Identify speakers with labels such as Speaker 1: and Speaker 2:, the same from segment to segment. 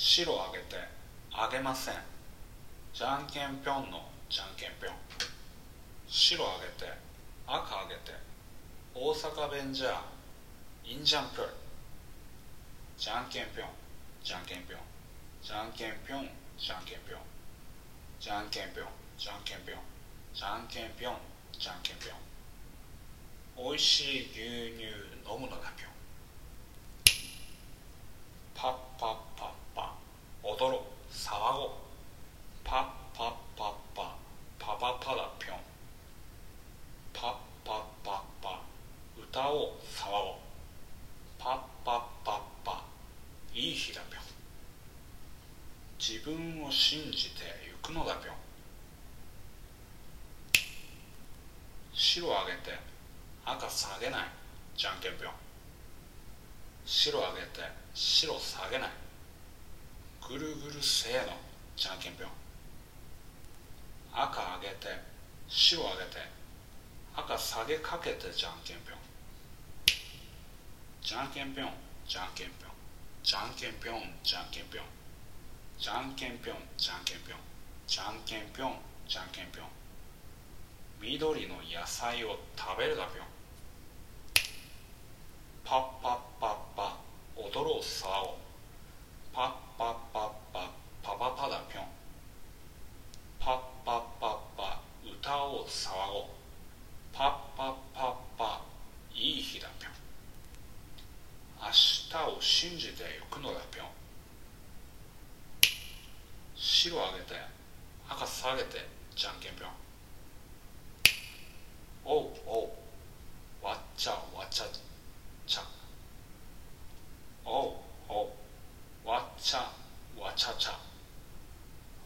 Speaker 1: 白あげてあげません。じゃんけんぴょんのじゃんけんぴょん。白あげて赤あげて大阪弁じゃいいんじゃんぴょいじゃんけんぴょんじゃんけんぴょん。じゃんけんぴょんじゃんけんぴょん。じゃんけんぴょんじゃんけんぴょん。じゃんけんぴょんじゃんけんぴょん。おいしい牛乳飲むのだぴょんパッパッパッパ踊ろう騒ごうパッパッパッパパパパだぴょんパッパッパッパ歌おう騒ごうパッパッパッパいい日だぴょん自分を信じて行くのだぴょん。白あげて赤下げない。じゃんけんぴょん。白あげて白下げない。ぐるぐるせーの。じゃんけんぴょん。赤あげて白あげて赤下げかけてじゃんけんぴょん。じゃんけんぴょんじゃんけんぴょん。じゃんけんぴょんじゃんけんぴょん。じゃんけんぴょんじゃんけんぴょんじゃんけんぴょんじゃんけんぴょん緑の野菜を食べるだぴょんパッパッパッパ踊ろう騒ごうパッパッパッパパパパだぴょんパッパッパッパ歌おう騒ごうパッパッパッパいい日だぴょん明日を信じて行くのだぴょん白あげて赤下げてじゃんけんぴょん。おうおう。わっちゃわちゃちゃおう。おうわっちゃわちゃちゃ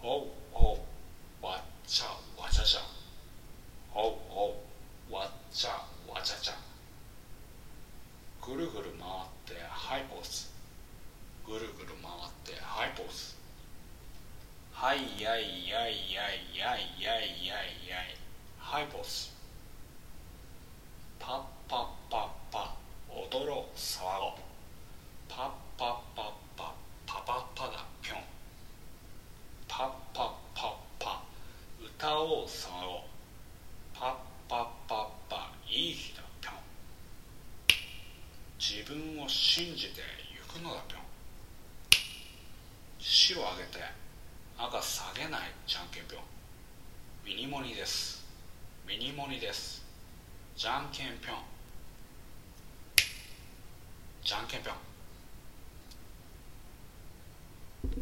Speaker 1: おう。おうわっちゃわちゃちゃおう。おうわっちゃわちゃちゃぐるぐる回ってハイポーズぐるぐる回ってハイポーズはいやいやいやいやいやいやいやいハイポーズパッパッパッパ。踊ろう騒ご。うパッパッパッパ。パパパだぴょんパッパッパッパ。歌おう騒ご。うパッパッパッパ。いい日だぴょん自分を信じて行くのだぴょん白あげて。赤下げないじゃんけんぴょん。ミニモニです。ミニモニです。じゃんけんぴょん。じゃんけんぴょん。